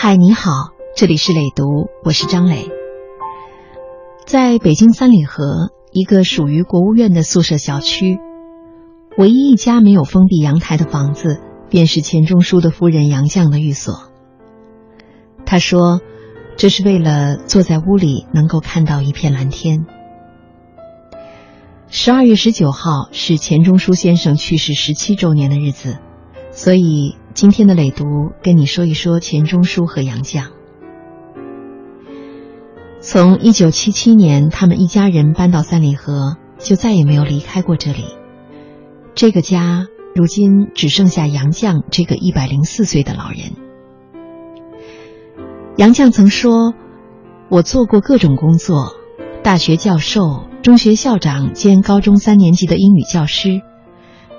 嗨，你好，这里是磊读，我是张磊。在北京三里河一个属于国务院的宿舍小区，唯一一家没有封闭阳台的房子，便是钱钟书的夫人杨绛的寓所。他说，这是为了坐在屋里能够看到一片蓝天。十二月十九号是钱钟书先生去世十七周年的日子，所以今天的磊读跟你说一说钱钟书和杨绛。从一九七七年他们一家人搬到三里河，就再也没有离开过这里。这个家如今只剩下杨绛这个一百零四岁的老人。杨绛曾说：“我做过各种工作，大学教授。”中学校长兼高中三年级的英语教师，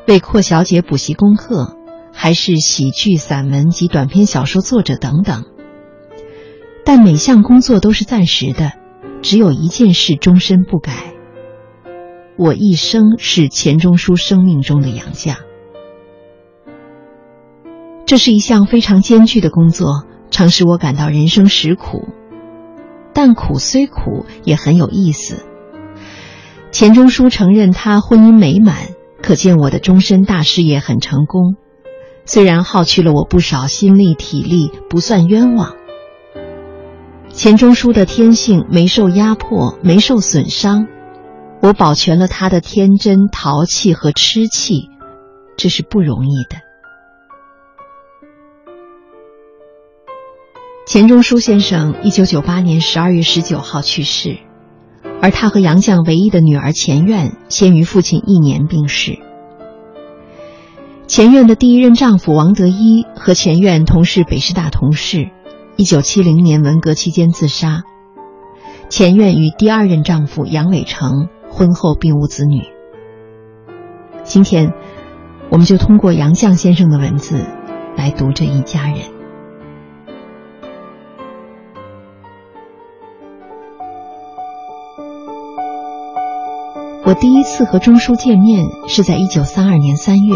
为阔小姐补习功课，还是喜剧、散文及短篇小说作者等等。但每项工作都是暂时的，只有一件事终身不改。我一生是钱钟书生命中的杨绛。这是一项非常艰巨的工作，常使我感到人生实苦，但苦虽苦，也很有意思。钱钟书承认他婚姻美满，可见我的终身大事业很成功。虽然耗去了我不少心力体力，不算冤枉。钱钟书的天性没受压迫，没受损伤，我保全了他的天真、淘气和痴气，这是不容易的。钱钟书先生一九九八年十二月十九号去世。而他和杨绛唯一的女儿钱院，先于父亲一年病逝。前院的第一任丈夫王德一和前院同是北师大同事，一九七零年文革期间自杀。前院与第二任丈夫杨伟成婚后并无子女。今天，我们就通过杨绛先生的文字，来读这一家人。我第一次和钟书见面是在一九三二年三月，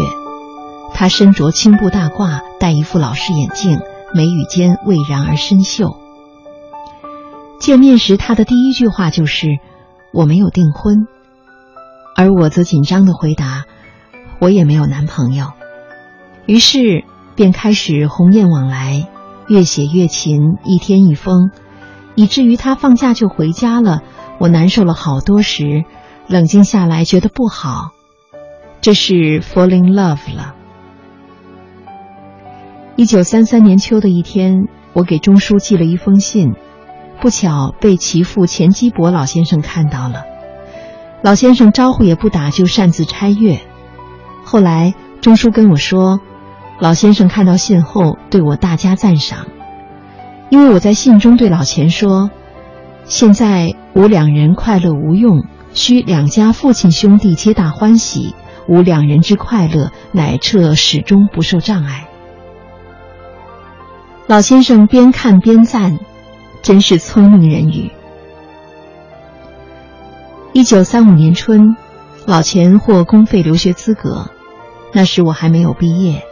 他身着青布大褂，戴一副老式眼镜，眉宇间蔚然而深秀。见面时，他的第一句话就是“我没有订婚”，而我则紧张的回答：“我也没有男朋友。”于是便开始鸿雁往来，越写越勤，一天一封，以至于他放假就回家了。我难受了好多时。冷静下来，觉得不好，这是 falling love 了。一九三三年秋的一天，我给钟书寄了一封信，不巧被其父钱基博老先生看到了。老先生招呼也不打，就擅自拆阅。后来钟书跟我说，老先生看到信后对我大加赞赏，因为我在信中对老钱说：“现在吾两人快乐无用。”需两家父亲兄弟皆大欢喜，吾两人之快乐乃彻始终不受障碍。老先生边看边赞，真是聪明人语。一九三五年春，老钱获公费留学资格，那时我还没有毕业，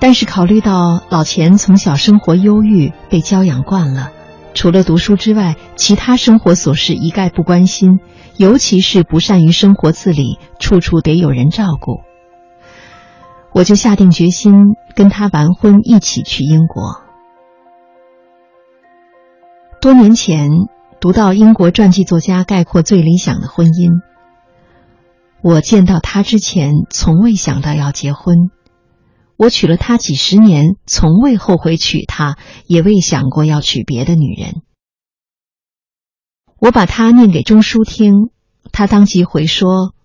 但是考虑到老钱从小生活忧郁，被教养惯了，除了读书之外，其他生活琐事一概不关心。尤其是不善于生活自理，处处得有人照顾。我就下定决心跟他完婚，一起去英国。多年前读到英国传记作家概括最理想的婚姻，我见到他之前从未想到要结婚。我娶了她几十年，从未后悔娶她，也未想过要娶别的女人。我把它念给钟书听，他当即回说：“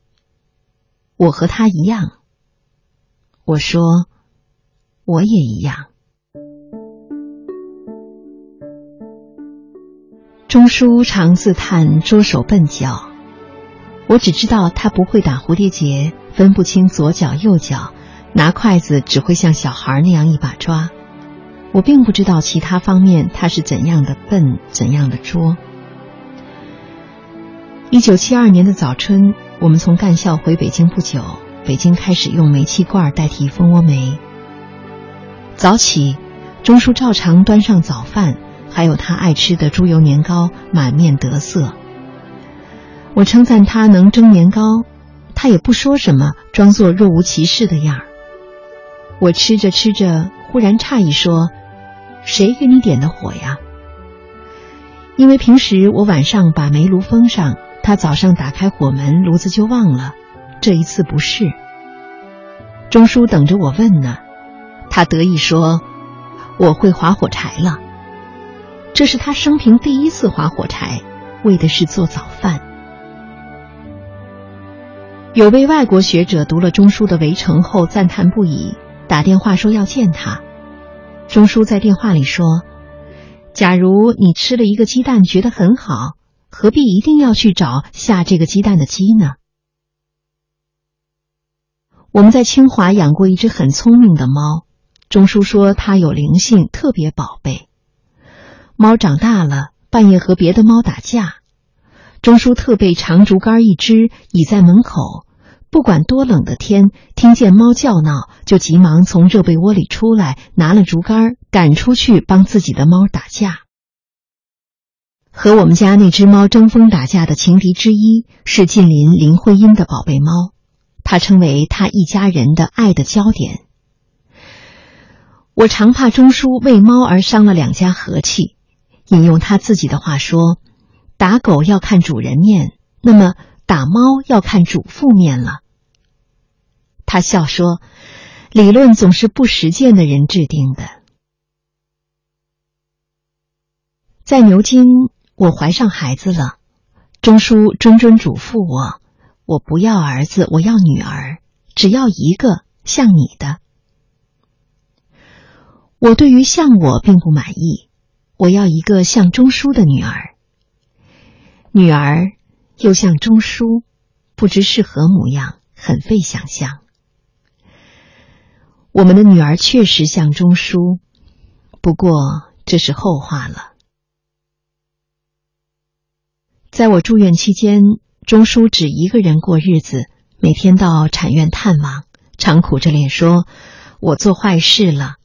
我和他一样。”我说：“我也一样。”钟书常自叹拙手笨脚，我只知道他不会打蝴蝶结，分不清左脚右脚，拿筷子只会像小孩那样一把抓。我并不知道其他方面他是怎样的笨，怎样的拙。一九七二年的早春，我们从干校回北京不久，北京开始用煤气罐代替蜂窝煤。早起，钟叔照常端上早饭，还有他爱吃的猪油年糕，满面得色。我称赞他能蒸年糕，他也不说什么，装作若无其事的样儿。我吃着吃着，忽然诧异说：“谁给你点的火呀？”因为平时我晚上把煤炉封上，他早上打开火门，炉子就忘了。这一次不是。钟叔等着我问呢，他得意说：“我会划火柴了。”这是他生平第一次划火柴，为的是做早饭。有位外国学者读了钟书的《围城》后赞叹不已，打电话说要见他。钟书在电话里说：“假如你吃了一个鸡蛋觉得很好，何必一定要去找下这个鸡蛋的鸡呢？”我们在清华养过一只很聪明的猫，钟书说它有灵性，特别宝贝。猫长大了，半夜和别的猫打架，钟书特备长竹竿一支，倚在门口。不管多冷的天，听见猫叫闹，就急忙从热被窝里出来，拿了竹竿赶出去帮自己的猫打架。和我们家那只猫争锋打架的情敌之一是近邻林徽因的宝贝猫，它成为他一家人的爱的焦点。我常怕钟书为猫而伤了两家和气，引用他自己的话说：“打狗要看主人面，那么。”打猫要看主妇面了。他笑说：“理论总是不实践的人制定的。”在牛津，我怀上孩子了，钟书谆谆嘱咐我：“我不要儿子，我要女儿，只要一个像你的。”我对于像我并不满意，我要一个像钟书的女儿。女儿。又像钟书，不知是何模样，很费想象。我们的女儿确实像钟书，不过这是后话了。在我住院期间，钟书只一个人过日子，每天到产院探望，常苦着脸说：“我做坏事了。”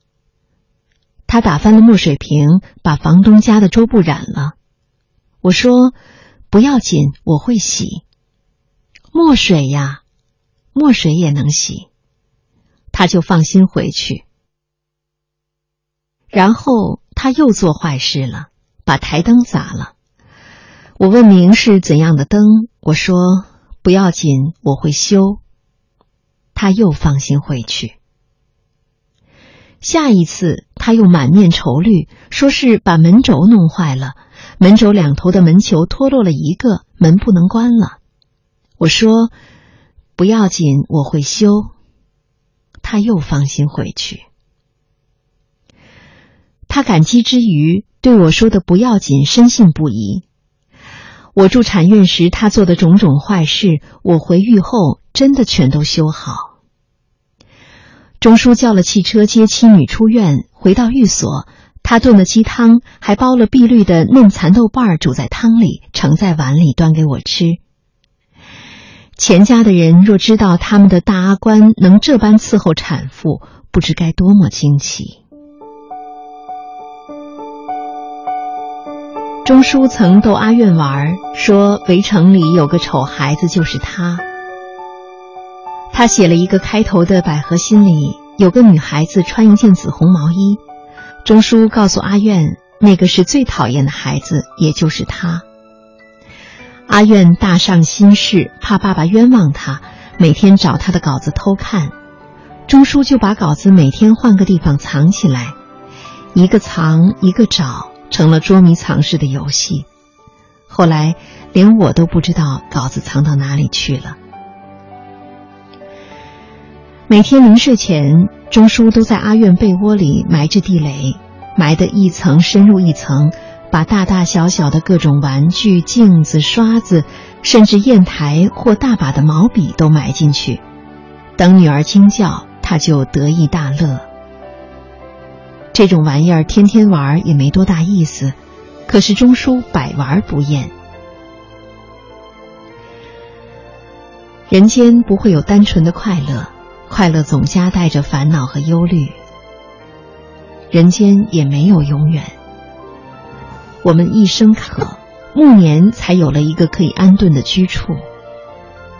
他打翻了墨水瓶，把房东家的桌布染了。我说。不要紧，我会洗墨水呀，墨水也能洗，他就放心回去。然后他又做坏事了，把台灯砸了。我问明是怎样的灯，我说不要紧，我会修。他又放心回去。下一次他又满面愁虑，说是把门轴弄坏了。门轴两头的门球脱落了一个，门不能关了。我说：“不要紧，我会修。”他又放心回去。他感激之余对我说的“不要紧”深信不疑。我住产院时他做的种种坏事，我回狱后真的全都修好。钟叔叫了汽车接妻女出院，回到寓所。他炖的鸡汤，还包了碧绿的嫩蚕豆瓣儿，煮在汤里，盛在碗里，端给我吃。钱家的人若知道他们的大阿官能这般伺候产妇，不知该多么惊奇。钟书曾逗阿苑玩，说《围城》里有个丑孩子就是他。他写了一个开头的《百合心》里有个女孩子穿一件紫红毛衣。钟书告诉阿苑，那个是最讨厌的孩子，也就是他。阿苑大上心事，怕爸爸冤枉他，每天找他的稿子偷看。钟书就把稿子每天换个地方藏起来，一个藏一个找，成了捉迷藏式的游戏。后来连我都不知道稿子藏到哪里去了。每天临睡前。钟书都在阿苑被窝里埋着地雷，埋得一层深入一层，把大大小小的各种玩具、镜子、刷子，甚至砚台或大把的毛笔都埋进去。等女儿惊叫，他就得意大乐。这种玩意儿天天玩也没多大意思，可是钟书百玩不厌。人间不会有单纯的快乐。快乐总夹带着烦恼和忧虑。人间也没有永远。我们一生渴，暮年才有了一个可以安顿的居处。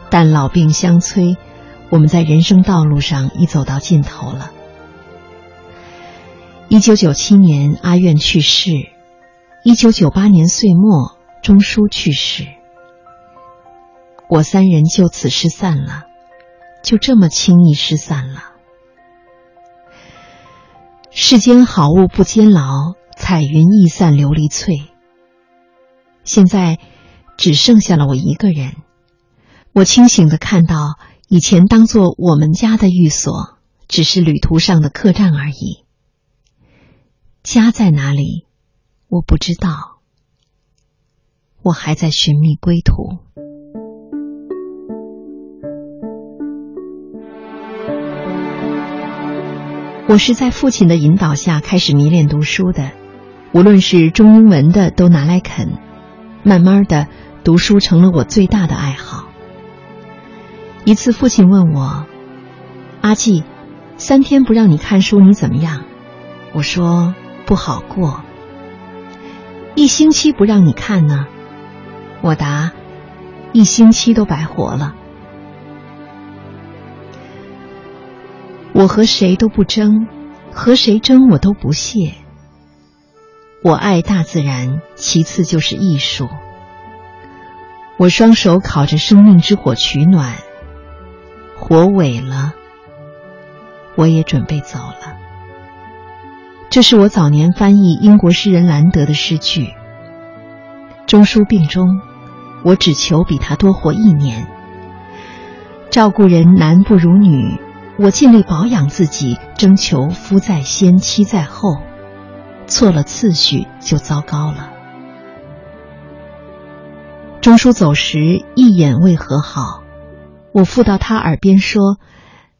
但老病相催，我们在人生道路上已走到尽头了。一九九七年，阿苑去世；一九九八年岁末，钟书去世。我三人就此失散了，就这么轻易失散了。世间好物不坚牢，彩云易散琉璃脆。现在只剩下了我一个人。我清醒的看到，以前当做我们家的寓所，只是旅途上的客栈而已。家在哪里？我不知道。我还在寻觅归途。我是在父亲的引导下开始迷恋读书的，无论是中英文的都拿来啃，慢慢的读书成了我最大的爱好。一次，父亲问我：“阿季，三天不让你看书，你怎么样？”我说：“不好过。”一星期不让你看呢？我答：“一星期都白活了。”我和谁都不争，和谁争我都不屑。我爱大自然，其次就是艺术。我双手烤着生命之火取暖，火萎了，我也准备走了。这是我早年翻译英国诗人兰德的诗句。中书病中，我只求比他多活一年。照顾人男不如女。我尽力保养自己，征求夫在先，妻在后，错了次序就糟糕了。钟书走时一眼未和好，我附到他耳边说：“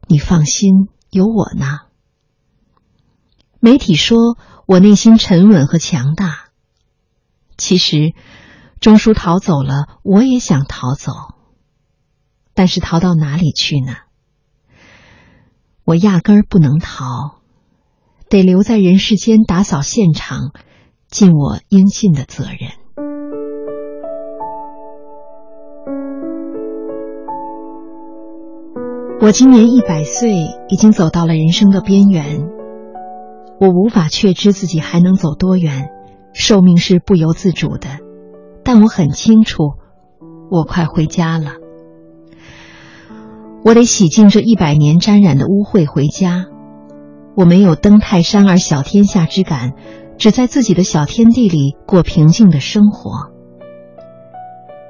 你放心，有我呢。”媒体说我内心沉稳和强大，其实钟书逃走了，我也想逃走，但是逃到哪里去呢？我压根儿不能逃，得留在人世间打扫现场，尽我应尽的责任。我今年一百岁，已经走到了人生的边缘。我无法确知自己还能走多远，寿命是不由自主的，但我很清楚，我快回家了。我得洗净这一百年沾染的污秽回家。我没有登泰山而小天下之感，只在自己的小天地里过平静的生活。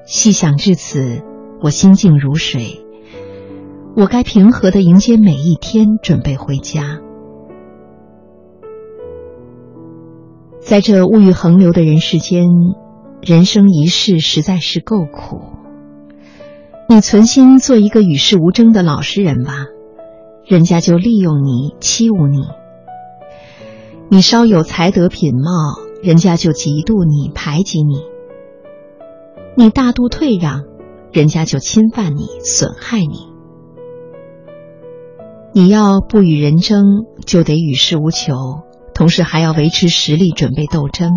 细想至此，我心静如水。我该平和的迎接每一天，准备回家。在这物欲横流的人世间，人生一世实在是够苦。你存心做一个与世无争的老实人吧，人家就利用你欺侮你；你稍有才德品貌，人家就嫉妒你排挤你；你大度退让，人家就侵犯你损害你。你要不与人争，就得与世无求，同时还要维持实力，准备斗争。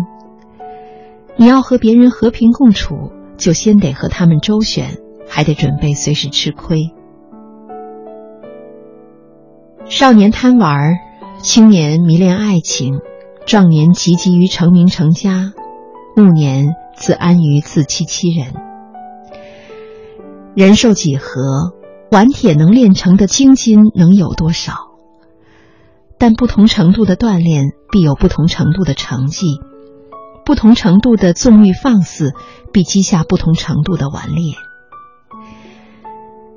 你要和别人和平共处，就先得和他们周旋。还得准备随时吃亏。少年贪玩，青年迷恋爱情，壮年汲汲于成名成家，暮年自安于自欺欺人。人寿几何？顽铁能炼成的精金能有多少？但不同程度的锻炼，必有不同程度的成绩；不同程度的纵欲放肆，必积下不同程度的顽劣。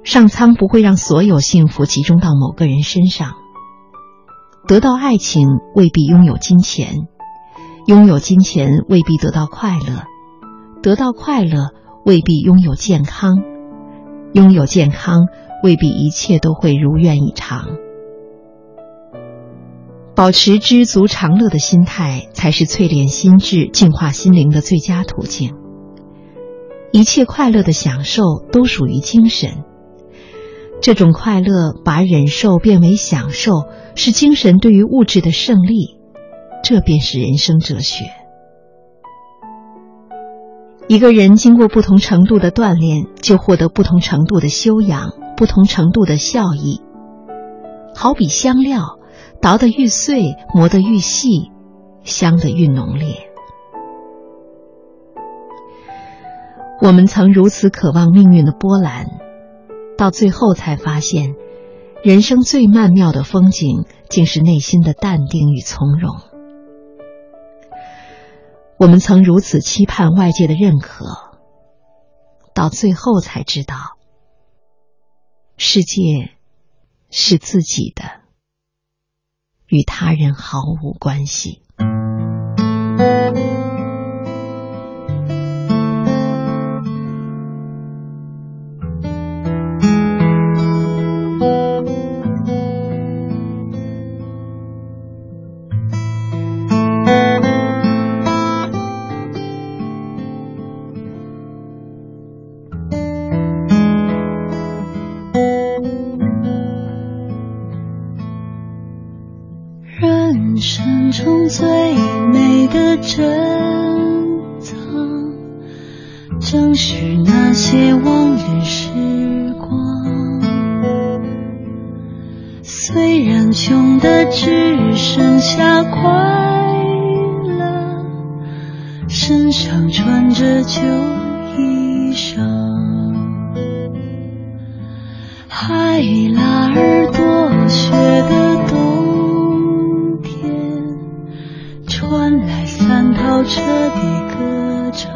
上苍不会让所有幸福集中到某个人身上。得到爱情未必拥有金钱，拥有金钱未必得到快乐，得到快乐未必拥有健康，拥有健康未必一切都会如愿以偿。保持知足常乐的心态，才是淬炼心智、净化心灵的最佳途径。一切快乐的享受都属于精神。这种快乐把忍受变为享受是精神对于物质的胜利这便是人生哲学。一个人经过不同程度的锻炼就获得不同程度的修养不同程度的效益。好比香料捣得愈碎磨得愈细香得愈浓烈。我们曾如此渴望命运的波澜到最后才发现人生最曼妙的风景竟是内心的淡定与从容。我们曾如此期盼外界的认可到最后才知道世界是自己的与他人毫无关系。虽然穷的只剩下快乐，身上穿着旧衣裳。海拉尔多雪的冬天，传来三套彻底歌唱。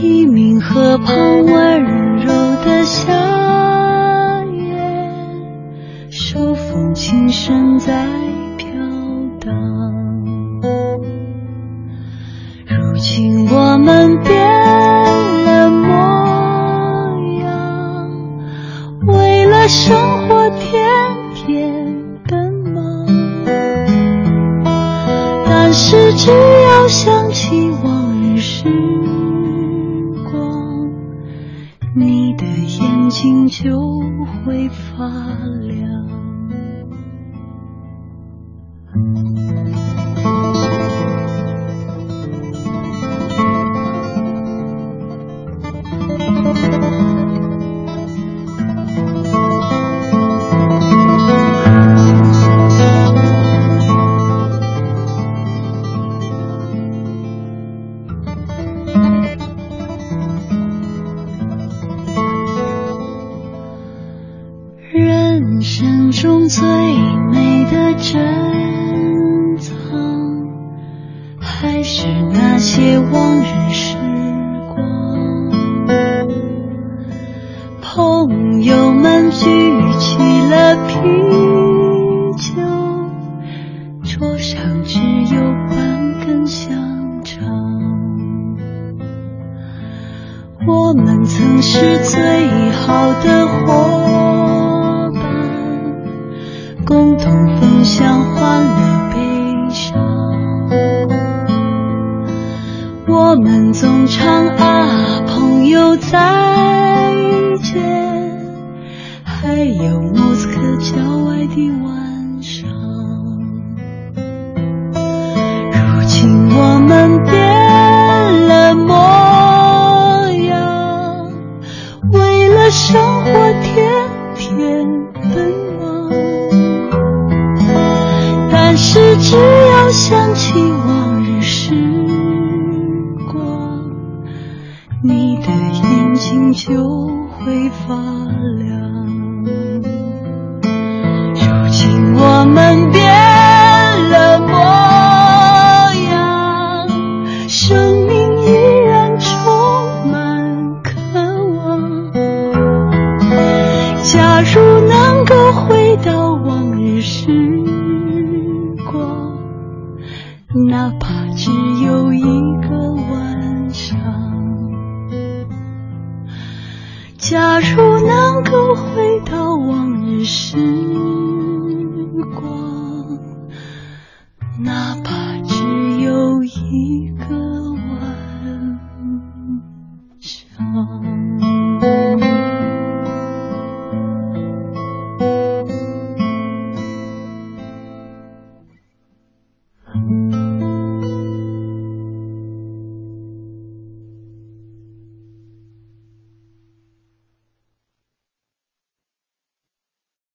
一鸣河畔温柔。正在飘荡，如今我们变了模样，为了生活天天奔忙，但是只要想起往日时光，你的眼睛就会发亮。我们曾是最好的伙伴共同分享欢乐悲伤我们总唱啊朋友再见。还有莫斯科郊外的晚奔忙但是只要想起